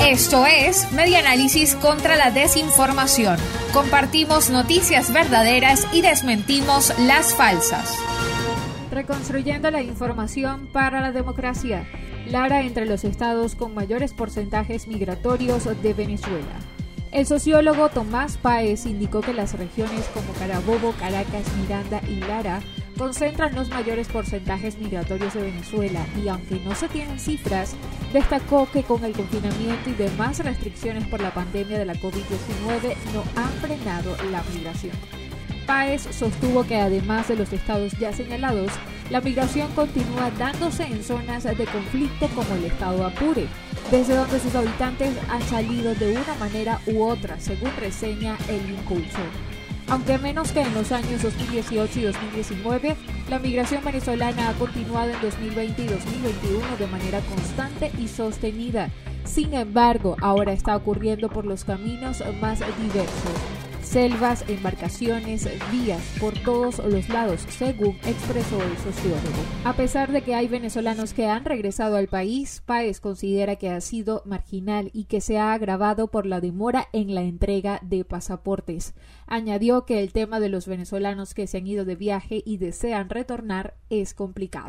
Esto es Media Análisis contra la Desinformación. Compartimos noticias verdaderas y desmentimos las falsas. Reconstruyendo la información para la democracia. Lara entre los estados con mayores porcentajes migratorios de Venezuela. El sociólogo Tomás Páez indicó que las regiones como Carabobo, Caracas, Miranda y Lara concentran los mayores porcentajes migratorios de Venezuela y aunque no se tienen cifras, destacó que con el confinamiento y demás restricciones por la pandemia de la COVID-19 no han frenado la migración. Páez sostuvo que además de los estados ya señalados, la migración continúa dándose en zonas de conflicto como el estado Apure, desde donde sus habitantes han salido de una manera u otra, según reseña el impulso. Aunque menos que en los años 2018 y 2019, la migración venezolana ha continuado en 2020 y 2021 de manera constante y sostenida. Sin embargo, ahora está ocurriendo por los caminos más diversos selvas, embarcaciones, vías por todos los lados, según expresó el sociólogo. A pesar de que hay venezolanos que han regresado al país, Páez considera que ha sido marginal y que se ha agravado por la demora en la entrega de pasaportes. Añadió que el tema de los venezolanos que se han ido de viaje y desean retornar es complicado.